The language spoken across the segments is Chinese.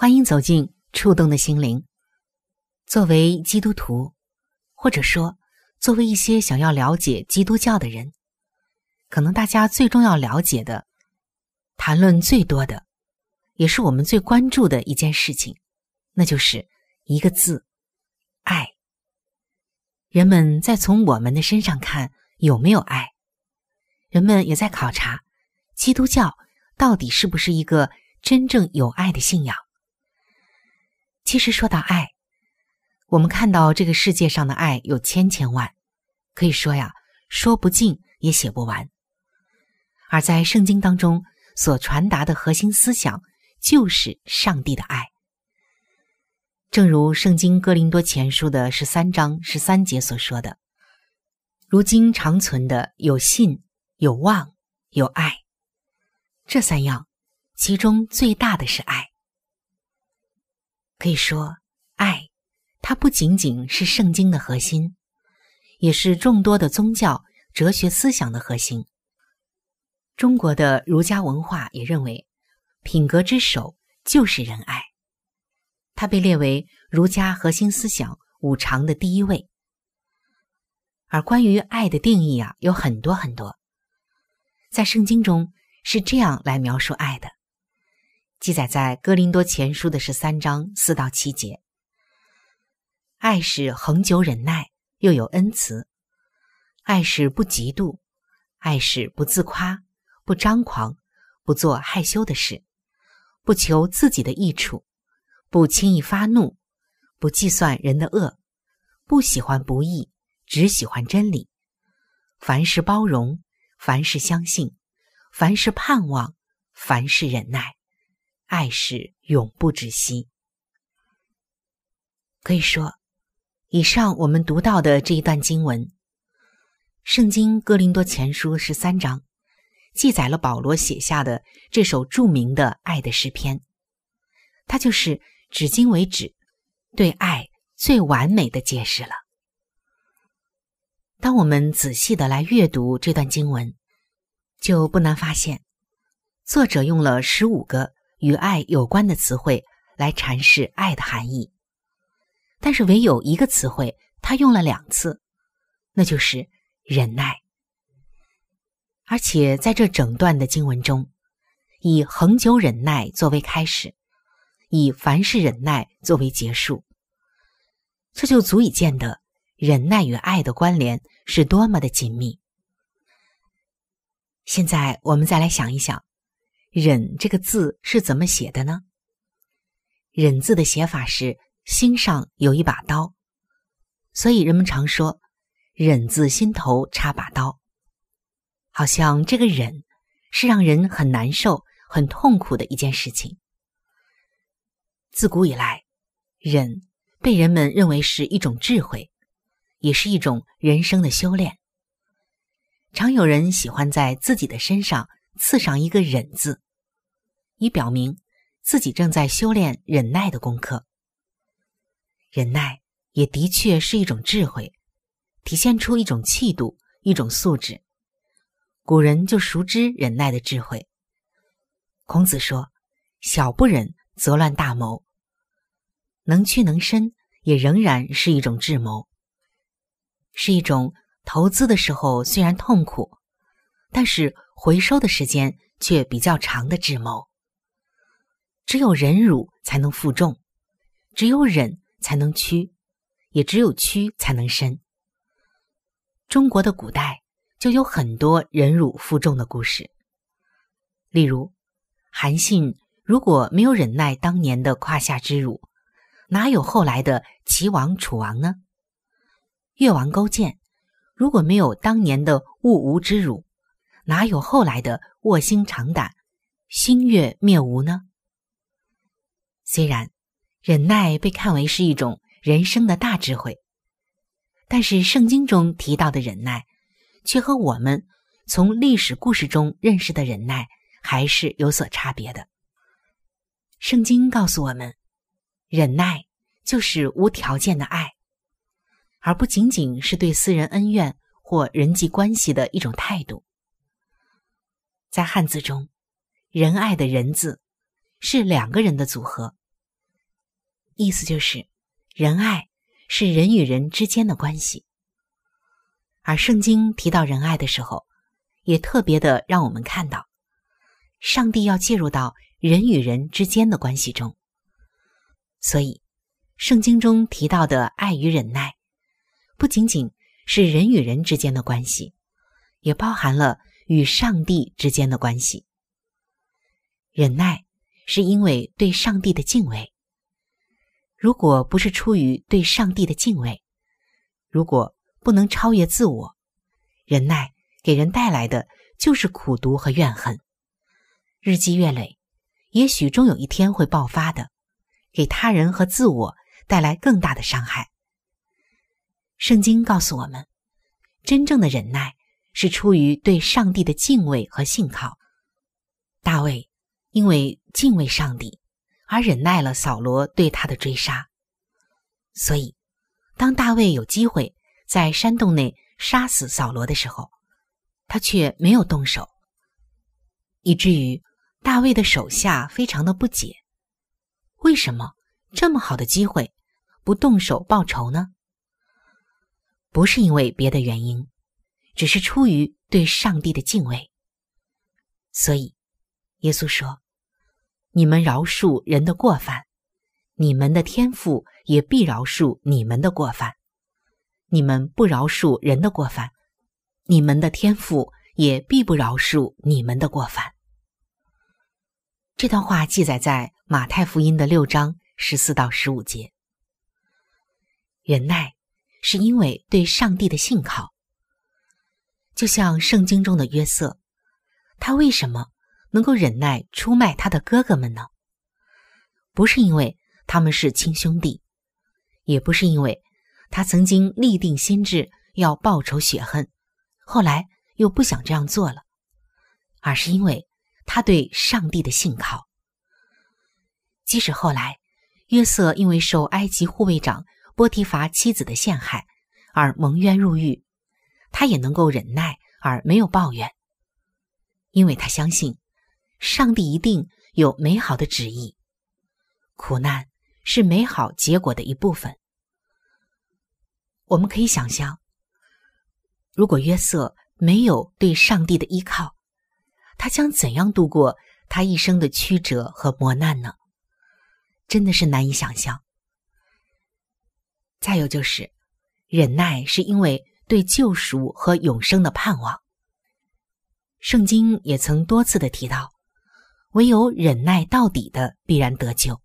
欢迎走进触动的心灵。作为基督徒，或者说作为一些想要了解基督教的人，可能大家最重要了解的、谈论最多的，也是我们最关注的一件事情，那就是一个字——爱。人们在从我们的身上看有没有爱，人们也在考察基督教。到底是不是一个真正有爱的信仰？其实说到爱，我们看到这个世界上的爱有千千万，可以说呀，说不尽也写不完。而在圣经当中所传达的核心思想，就是上帝的爱。正如圣经哥林多前书的十三章十三节所说的：“如今长存的有信、有望、有爱。”这三样，其中最大的是爱。可以说，爱，它不仅仅是圣经的核心，也是众多的宗教哲学思想的核心。中国的儒家文化也认为，品格之首就是仁爱，它被列为儒家核心思想五常的第一位。而关于爱的定义啊，有很多很多，在圣经中。是这样来描述爱的，记载在《哥林多前书》的十三章四到七节。爱是恒久忍耐，又有恩慈；爱是不嫉妒；爱是不自夸，不张狂，不做害羞的事，不求自己的益处，不轻易发怒，不计算人的恶，不喜欢不义，只喜欢真理。凡事包容，凡事相信。凡是盼望，凡是忍耐，爱是永不止息。可以说，以上我们读到的这一段经文，《圣经·哥林多前书》十三章，记载了保罗写下的这首著名的爱的诗篇。它就是至今为止对爱最完美的解释了。当我们仔细的来阅读这段经文。就不难发现，作者用了十五个与爱有关的词汇来阐释爱的含义，但是唯有一个词汇他用了两次，那就是忍耐。而且在这整段的经文中，以恒久忍耐作为开始，以凡事忍耐作为结束，这就足以见得忍耐与爱的关联是多么的紧密。现在我们再来想一想，“忍”这个字是怎么写的呢？“忍”字的写法是心上有一把刀，所以人们常说“忍”字心头插把刀”，好像这个“忍”是让人很难受、很痛苦的一件事情。自古以来，“忍”被人们认为是一种智慧，也是一种人生的修炼。常有人喜欢在自己的身上刺上一个“忍”字，以表明自己正在修炼忍耐的功课。忍耐也的确是一种智慧，体现出一种气度、一种素质。古人就熟知忍耐的智慧。孔子说：“小不忍则乱大谋。”能屈能伸，也仍然是一种智谋，是一种投资的时候虽然痛苦，但是回收的时间却比较长的智谋。只有忍辱才能负重，只有忍才能屈，也只有屈才能伸。中国的古代就有很多忍辱负重的故事，例如韩信如果没有忍耐当年的胯下之辱。哪有后来的齐王、楚王呢？越王勾践如果没有当年的兀吴之辱，哪有后来的卧薪尝胆、星月灭吴呢？虽然忍耐被看为是一种人生的大智慧，但是圣经中提到的忍耐，却和我们从历史故事中认识的忍耐还是有所差别的。圣经告诉我们。忍耐就是无条件的爱，而不仅仅是对私人恩怨或人际关系的一种态度。在汉字中，“仁爱”的“仁”字是两个人的组合，意思就是仁爱是人与人之间的关系。而圣经提到仁爱的时候，也特别的让我们看到，上帝要介入到人与人之间的关系中。所以，圣经中提到的爱与忍耐，不仅仅是人与人之间的关系，也包含了与上帝之间的关系。忍耐是因为对上帝的敬畏。如果不是出于对上帝的敬畏，如果不能超越自我，忍耐给人带来的就是苦读和怨恨，日积月累，也许终有一天会爆发的。给他人和自我带来更大的伤害。圣经告诉我们，真正的忍耐是出于对上帝的敬畏和信靠。大卫因为敬畏上帝而忍耐了扫罗对他的追杀，所以当大卫有机会在山洞内杀死扫罗的时候，他却没有动手，以至于大卫的手下非常的不解。为什么这么好的机会不动手报仇呢？不是因为别的原因，只是出于对上帝的敬畏。所以，耶稣说：“你们饶恕人的过犯，你们的天父也必饶恕你们的过犯；你们不饶恕人的过犯，你们的天父也必不饶恕你们的过犯。”这段话记载在马太福音的六章十四到十五节。忍耐是因为对上帝的信靠，就像圣经中的约瑟，他为什么能够忍耐出卖他的哥哥们呢？不是因为他们是亲兄弟，也不是因为他曾经立定心志要报仇雪恨，后来又不想这样做了，而是因为。他对上帝的信靠，即使后来约瑟因为受埃及护卫长波提乏妻子的陷害而蒙冤入狱，他也能够忍耐而没有抱怨，因为他相信上帝一定有美好的旨意，苦难是美好结果的一部分。我们可以想象，如果约瑟没有对上帝的依靠。他将怎样度过他一生的曲折和磨难呢？真的是难以想象。再有就是，忍耐是因为对救赎和永生的盼望。圣经也曾多次的提到，唯有忍耐到底的必然得救。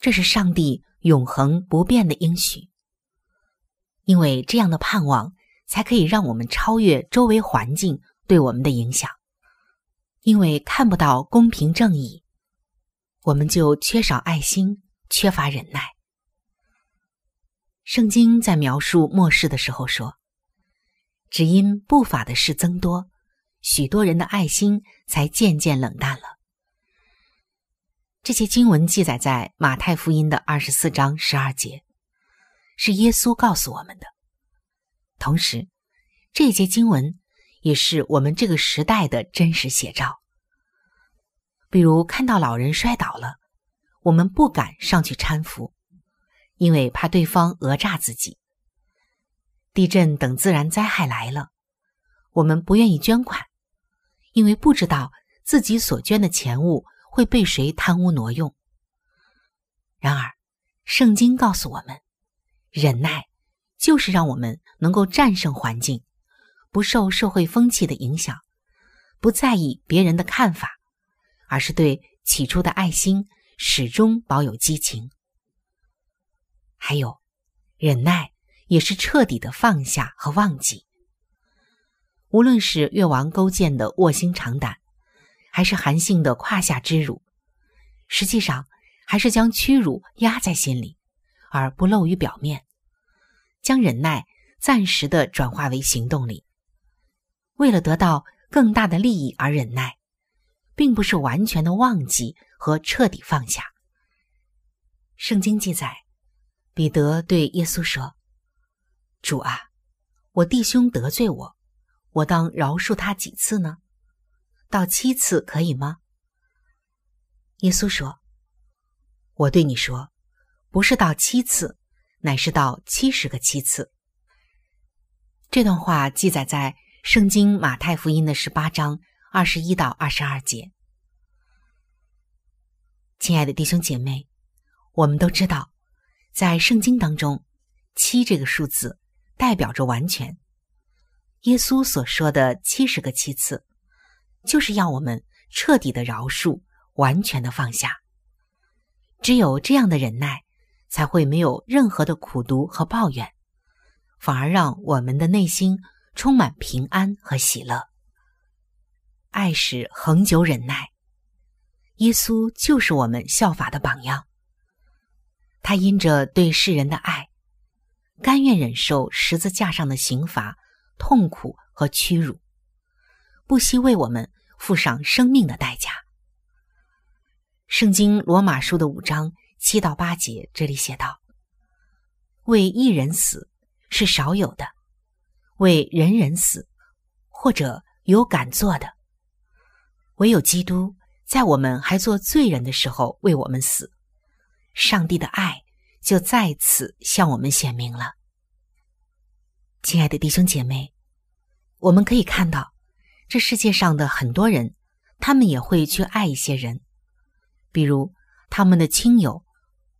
这是上帝永恒不变的应许。因为这样的盼望，才可以让我们超越周围环境对我们的影响。因为看不到公平正义，我们就缺少爱心，缺乏忍耐。圣经在描述末世的时候说：“只因不法的事增多，许多人的爱心才渐渐冷淡了。”这些经文记载在马太福音的二十四章十二节，是耶稣告诉我们的。同时，这节经文也是我们这个时代的真实写照。比如，看到老人摔倒了，我们不敢上去搀扶，因为怕对方讹诈自己；地震等自然灾害来了，我们不愿意捐款，因为不知道自己所捐的钱物。会被谁贪污挪用？然而，圣经告诉我们，忍耐就是让我们能够战胜环境，不受社会风气的影响，不在意别人的看法，而是对起初的爱心始终保有激情。还有，忍耐也是彻底的放下和忘记。无论是越王勾践的卧薪尝胆。还是韩信的胯下之辱，实际上还是将屈辱压在心里，而不露于表面，将忍耐暂时的转化为行动力。为了得到更大的利益而忍耐，并不是完全的忘记和彻底放下。圣经记载，彼得对耶稣说：“主啊，我弟兄得罪我，我当饶恕他几次呢？”到七次可以吗？耶稣说：“我对你说，不是到七次，乃是到七十个七次。”这段话记载在《圣经·马太福音》的十八章二十一到二十二节。亲爱的弟兄姐妹，我们都知道，在圣经当中，七这个数字代表着完全。耶稣所说的七十个七次。就是要我们彻底的饶恕，完全的放下。只有这样的忍耐，才会没有任何的苦毒和抱怨，反而让我们的内心充满平安和喜乐。爱是恒久忍耐，耶稣就是我们效法的榜样。他因着对世人的爱，甘愿忍受十字架上的刑罚、痛苦和屈辱，不惜为我们。付上生命的代价。圣经罗马书的五章七到八节，这里写道：“为一人死是少有的，为人人死，或者有敢做的，唯有基督在我们还做罪人的时候为我们死，上帝的爱就在此向我们显明了。”亲爱的弟兄姐妹，我们可以看到。这世界上的很多人，他们也会去爱一些人，比如他们的亲友，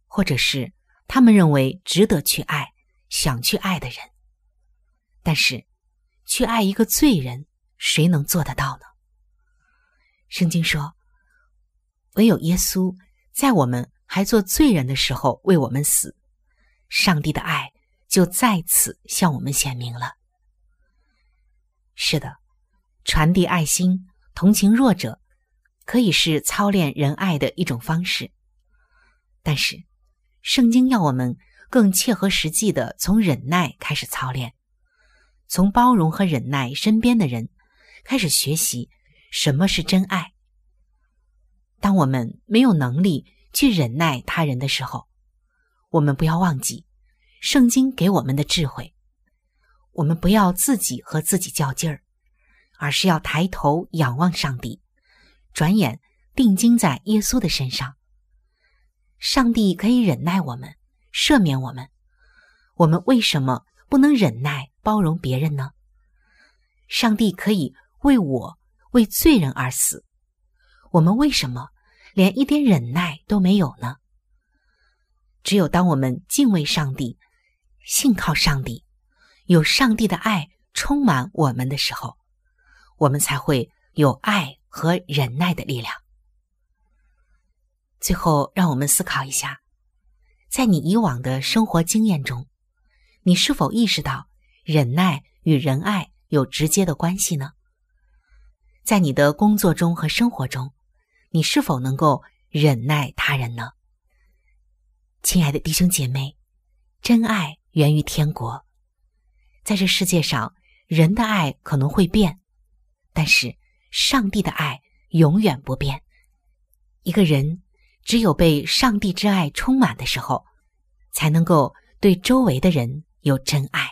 或者是他们认为值得去爱、想去爱的人。但是，去爱一个罪人，谁能做得到呢？圣经说：“唯有耶稣在我们还做罪人的时候为我们死，上帝的爱就在此向我们显明了。”是的。传递爱心、同情弱者，可以是操练仁爱的一种方式。但是，圣经要我们更切合实际的从忍耐开始操练，从包容和忍耐身边的人开始学习什么是真爱。当我们没有能力去忍耐他人的时候，我们不要忘记圣经给我们的智慧。我们不要自己和自己较劲儿。而是要抬头仰望上帝，转眼定睛在耶稣的身上。上帝可以忍耐我们，赦免我们，我们为什么不能忍耐包容别人呢？上帝可以为我为罪人而死，我们为什么连一点忍耐都没有呢？只有当我们敬畏上帝、信靠上帝、有上帝的爱充满我们的时候。我们才会有爱和忍耐的力量。最后，让我们思考一下，在你以往的生活经验中，你是否意识到忍耐与仁爱有直接的关系呢？在你的工作中和生活中，你是否能够忍耐他人呢？亲爱的弟兄姐妹，真爱源于天国。在这世界上，人的爱可能会变。但是，上帝的爱永远不变。一个人只有被上帝之爱充满的时候，才能够对周围的人有真爱。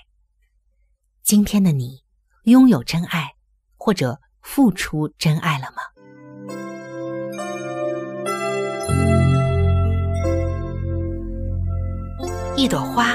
今天的你，拥有真爱，或者付出真爱了吗？一朵花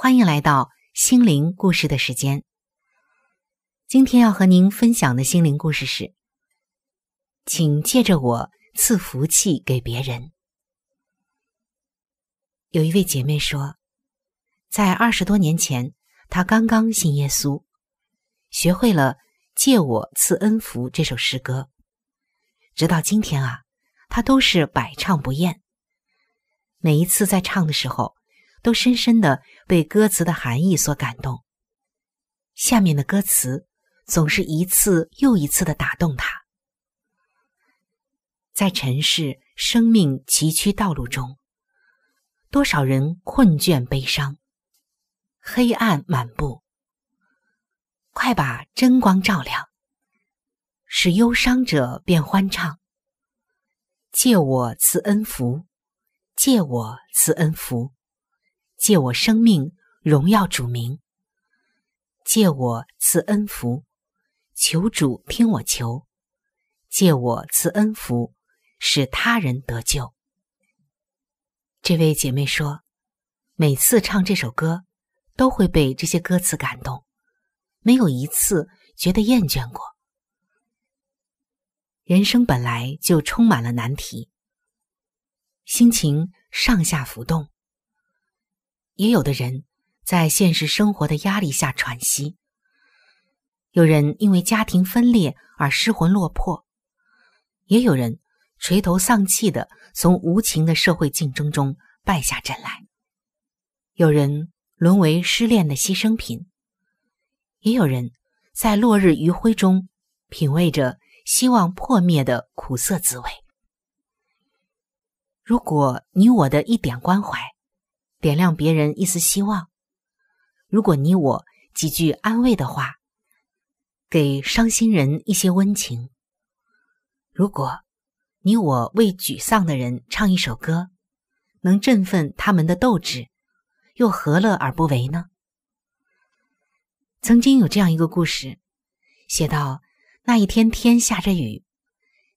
欢迎来到心灵故事的时间。今天要和您分享的心灵故事是，请借着我。赐福气给别人。有一位姐妹说，在二十多年前，她刚刚信耶稣，学会了“借我赐恩福”这首诗歌，直到今天啊，她都是百唱不厌。每一次在唱的时候，都深深的被歌词的含义所感动。下面的歌词总是一次又一次的打动他。在尘世生命崎岖道路中，多少人困倦悲伤，黑暗满布。快把真光照亮，使忧伤者变欢畅。借我赐恩福，借我赐恩福，借我生命荣耀主名。借我赐恩福，求主听我求。借我赐恩福。使他人得救。这位姐妹说，每次唱这首歌，都会被这些歌词感动，没有一次觉得厌倦过。人生本来就充满了难题，心情上下浮动。也有的人在现实生活的压力下喘息，有人因为家庭分裂而失魂落魄，也有人。垂头丧气的从无情的社会竞争中败下阵来，有人沦为失恋的牺牲品，也有人在落日余晖中品味着希望破灭的苦涩滋味。如果你我的一点关怀，点亮别人一丝希望；如果你我几句安慰的话，给伤心人一些温情；如果。你我为沮丧的人唱一首歌，能振奋他们的斗志，又何乐而不为呢？曾经有这样一个故事，写到那一天天下着雨，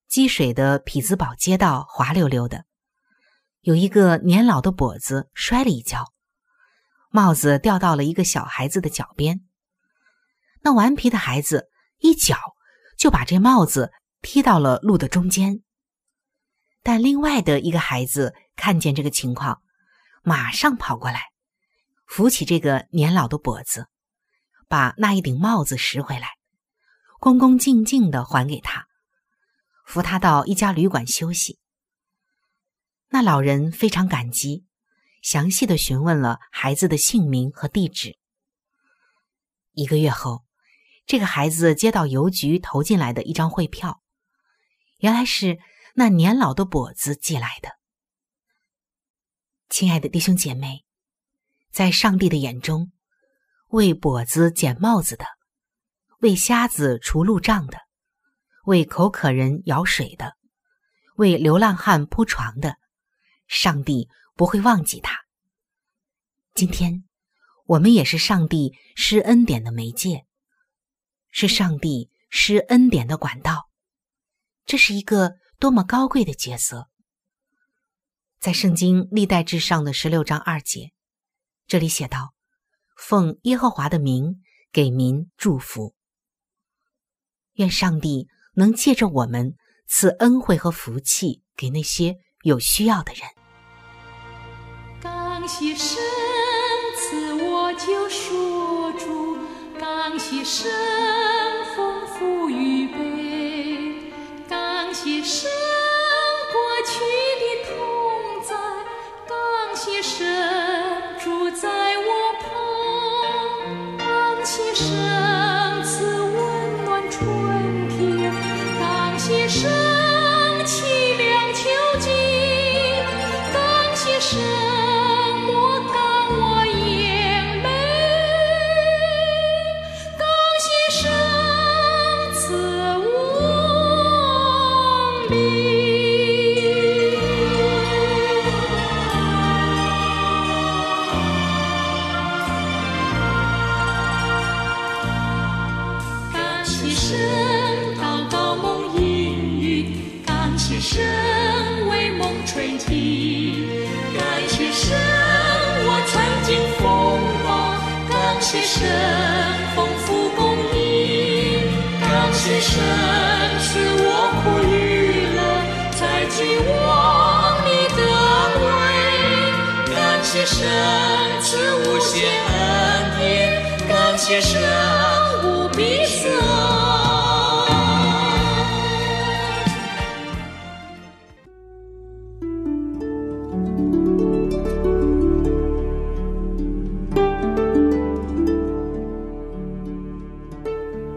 积水的匹兹堡街道滑溜溜的，有一个年老的跛子摔了一跤，帽子掉到了一个小孩子的脚边，那顽皮的孩子一脚就把这帽子踢到了路的中间。但另外的一个孩子看见这个情况，马上跑过来，扶起这个年老的跛子，把那一顶帽子拾回来，恭恭敬敬的还给他，扶他到一家旅馆休息。那老人非常感激，详细的询问了孩子的姓名和地址。一个月后，这个孩子接到邮局投进来的一张汇票，原来是。那年老的跛子寄来的，亲爱的弟兄姐妹，在上帝的眼中，为跛子捡帽子的，为瞎子除路障的，为口渴人舀水的，为流浪汉铺床的，上帝不会忘记他。今天，我们也是上帝施恩典的媒介，是上帝施恩典的管道。这是一个。多么高贵的角色！在圣经历代至上的十六章二节，这里写道：“奉耶和华的名给民祝福。”愿上帝能借着我们赐恩惠和福气给那些有需要的人。刚洗身子我就说出刚洗身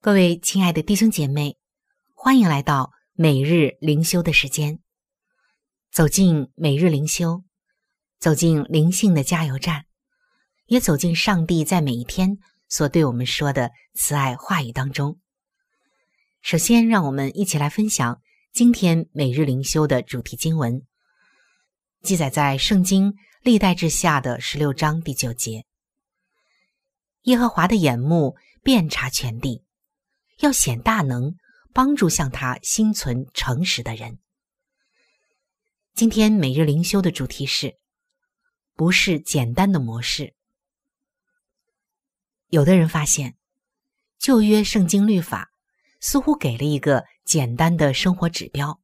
各位亲爱的弟兄姐妹，欢迎来到每日灵修的时间。走进每日灵修，走进灵性的加油站，也走进上帝在每一天所对我们说的慈爱话语当中。首先，让我们一起来分享今天每日灵修的主题经文，记载在圣经历代志下的十六章第九节：耶和华的眼目遍察全地。要显大能，帮助向他心存诚实的人。今天每日灵修的主题是：不是简单的模式。有的人发现，旧约圣经律法似乎给了一个简单的生活指标：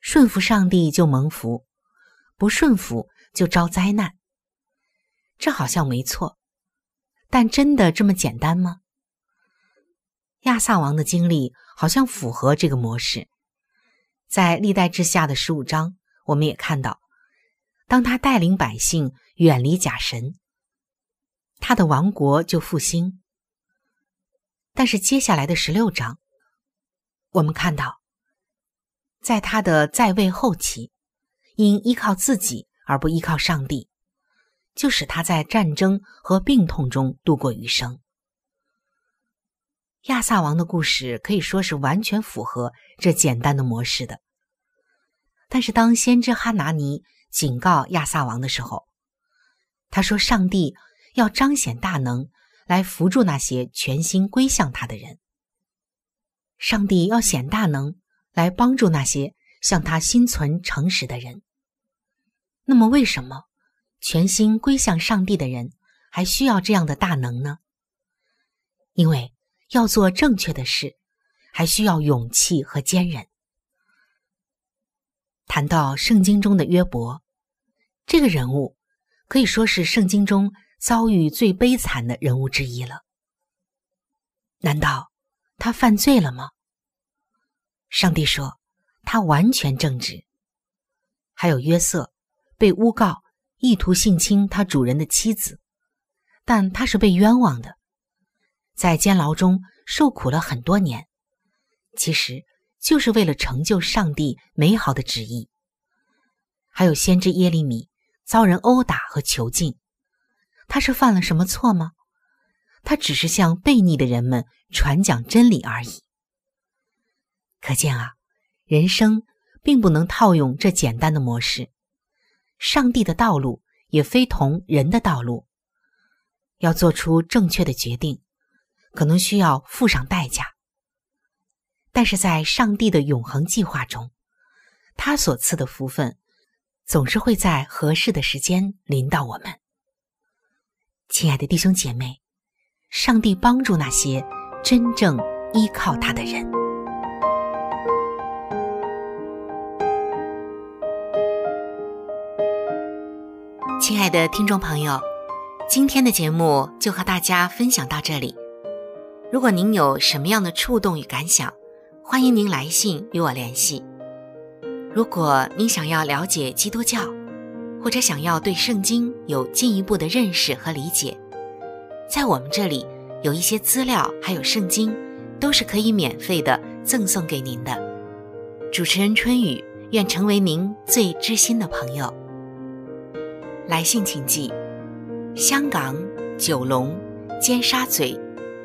顺服上帝就蒙福，不顺服就遭灾难。这好像没错，但真的这么简单吗？亚萨王的经历好像符合这个模式，在历代之下的十五章，我们也看到，当他带领百姓远离假神，他的王国就复兴。但是接下来的十六章，我们看到，在他的在位后期，因依靠自己而不依靠上帝，就使他在战争和病痛中度过余生。亚萨王的故事可以说是完全符合这简单的模式的。但是，当先知哈拿尼警告亚萨王的时候，他说：“上帝要彰显大能，来扶助那些全心归向他的人。上帝要显大能，来帮助那些向他心存诚实的人。那么，为什么全心归向上帝的人还需要这样的大能呢？因为。”要做正确的事，还需要勇气和坚韧。谈到圣经中的约伯，这个人物可以说是圣经中遭遇最悲惨的人物之一了。难道他犯罪了吗？上帝说他完全正直。还有约瑟被诬告意图性侵他主人的妻子，但他是被冤枉的。在监牢中受苦了很多年，其实就是为了成就上帝美好的旨意。还有先知耶利米遭人殴打和囚禁，他是犯了什么错吗？他只是向悖逆的人们传讲真理而已。可见啊，人生并不能套用这简单的模式，上帝的道路也非同人的道路，要做出正确的决定。可能需要付上代价，但是在上帝的永恒计划中，他所赐的福分总是会在合适的时间临到我们。亲爱的弟兄姐妹，上帝帮助那些真正依靠他的人。亲爱的听众朋友，今天的节目就和大家分享到这里。如果您有什么样的触动与感想，欢迎您来信与我联系。如果您想要了解基督教，或者想要对圣经有进一步的认识和理解，在我们这里有一些资料，还有圣经，都是可以免费的赠送给您的。主持人春雨愿成为您最知心的朋友。来信请寄：香港九龙尖沙咀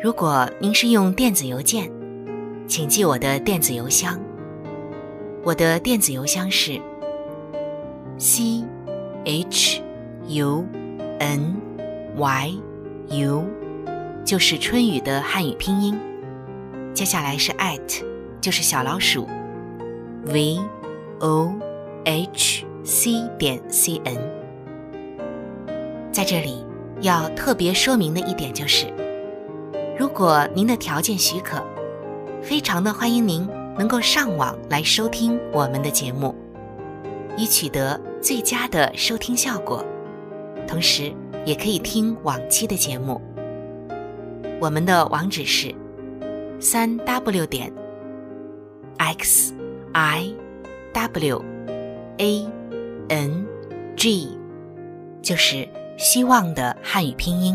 如果您是用电子邮件，请记我的电子邮箱。我的电子邮箱是 c h u n y u，就是春雨的汉语拼音。接下来是 at，就是小老鼠 v o h c 点 c n。在这里要特别说明的一点就是，如果您的条件许可，非常的欢迎您。能够上网来收听我们的节目，以取得最佳的收听效果，同时也可以听往期的节目。我们的网址是三 w 点 x i w a n g，就是希望的汉语拼音。